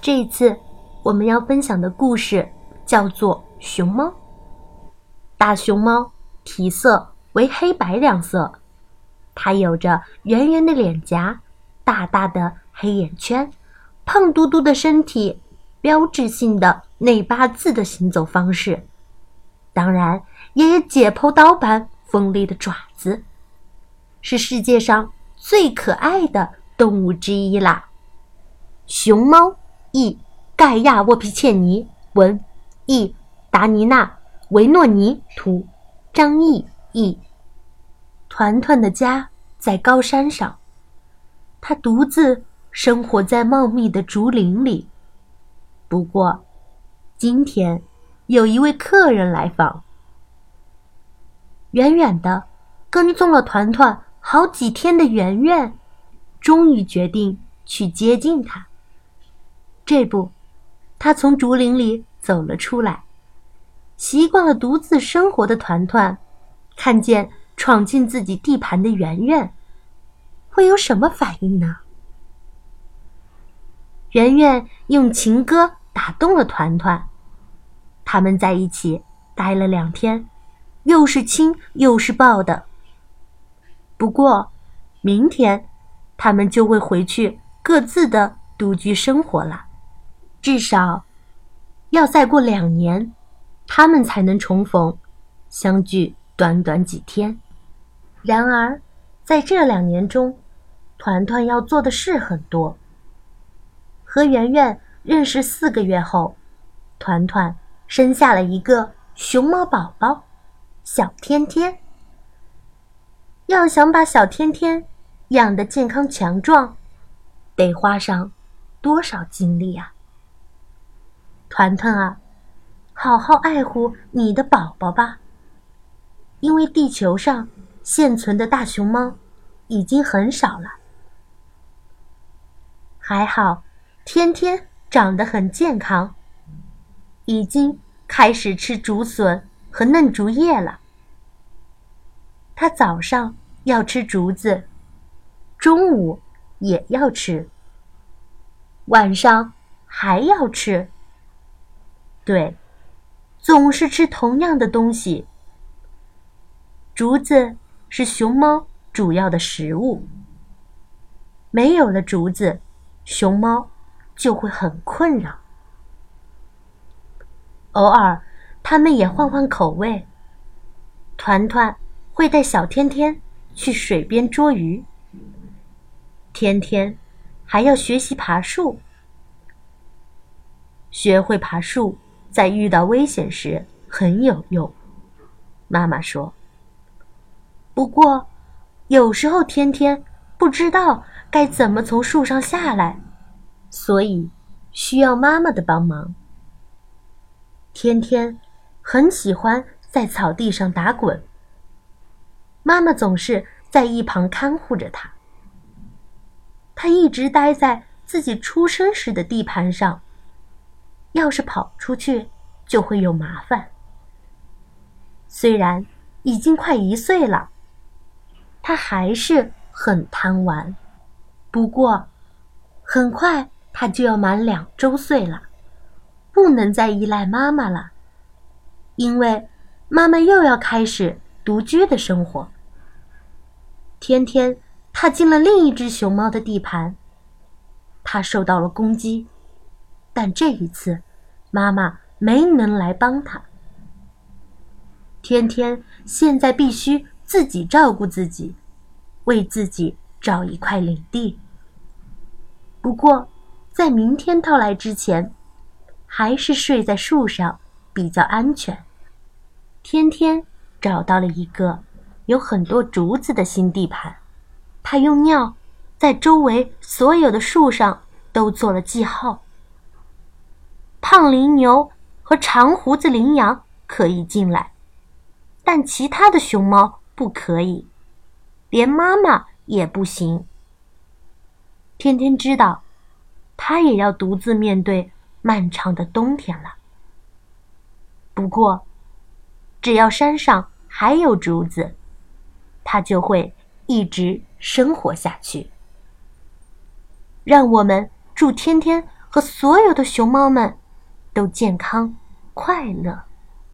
这一次我们要分享的故事叫做《熊猫》。大熊猫体色为黑白两色，它有着圆圆的脸颊、大大的黑眼圈、胖嘟嘟的身体、标志性的内八字的行走方式，当然也有解剖刀般锋利的爪子，是世界上最可爱的动物之一啦。熊猫。译盖亚·沃皮切尼文，译达尼娜·维诺尼图，张译译。团团的家在高山上，他独自生活在茂密的竹林里。不过，今天有一位客人来访。远远的跟踪了团团好几天的圆圆，终于决定去接近他。这不，他从竹林里走了出来。习惯了独自生活的团团，看见闯进自己地盘的圆圆，会有什么反应呢？圆圆用情歌打动了团团，他们在一起待了两天，又是亲又是抱的。不过，明天他们就会回去各自的独居生活了。至少，要再过两年，他们才能重逢，相聚短短几天。然而，在这两年中，团团要做的事很多。和圆圆认识四个月后，团团生下了一个熊猫宝宝，小天天。要想把小天天养得健康强壮，得花上多少精力啊！团团啊，好好爱护你的宝宝吧。因为地球上现存的大熊猫已经很少了。还好，天天长得很健康，已经开始吃竹笋和嫩竹叶了。它早上要吃竹子，中午也要吃，晚上还要吃。对，总是吃同样的东西。竹子是熊猫主要的食物。没有了竹子，熊猫就会很困扰。偶尔，它们也换换口味。团团会带小天天去水边捉鱼。天天还要学习爬树，学会爬树。在遇到危险时很有用，妈妈说。不过，有时候天天不知道该怎么从树上下来，所以需要妈妈的帮忙。天天很喜欢在草地上打滚，妈妈总是在一旁看护着他。他一直待在自己出生时的地盘上。要是跑出去，就会有麻烦。虽然已经快一岁了，他还是很贪玩。不过，很快他就要满两周岁了，不能再依赖妈妈了，因为妈妈又要开始独居的生活。天天踏进了另一只熊猫的地盘，他受到了攻击，但这一次。妈妈没能来帮他。天天现在必须自己照顾自己，为自己找一块领地。不过，在明天到来之前，还是睡在树上比较安全。天天找到了一个有很多竹子的新地盘，他用尿在周围所有的树上都做了记号。胖羚牛和长胡子羚羊可以进来，但其他的熊猫不可以，连妈妈也不行。天天知道，他也要独自面对漫长的冬天了。不过，只要山上还有竹子，他就会一直生活下去。让我们祝天天。和所有的熊猫们都健康快乐。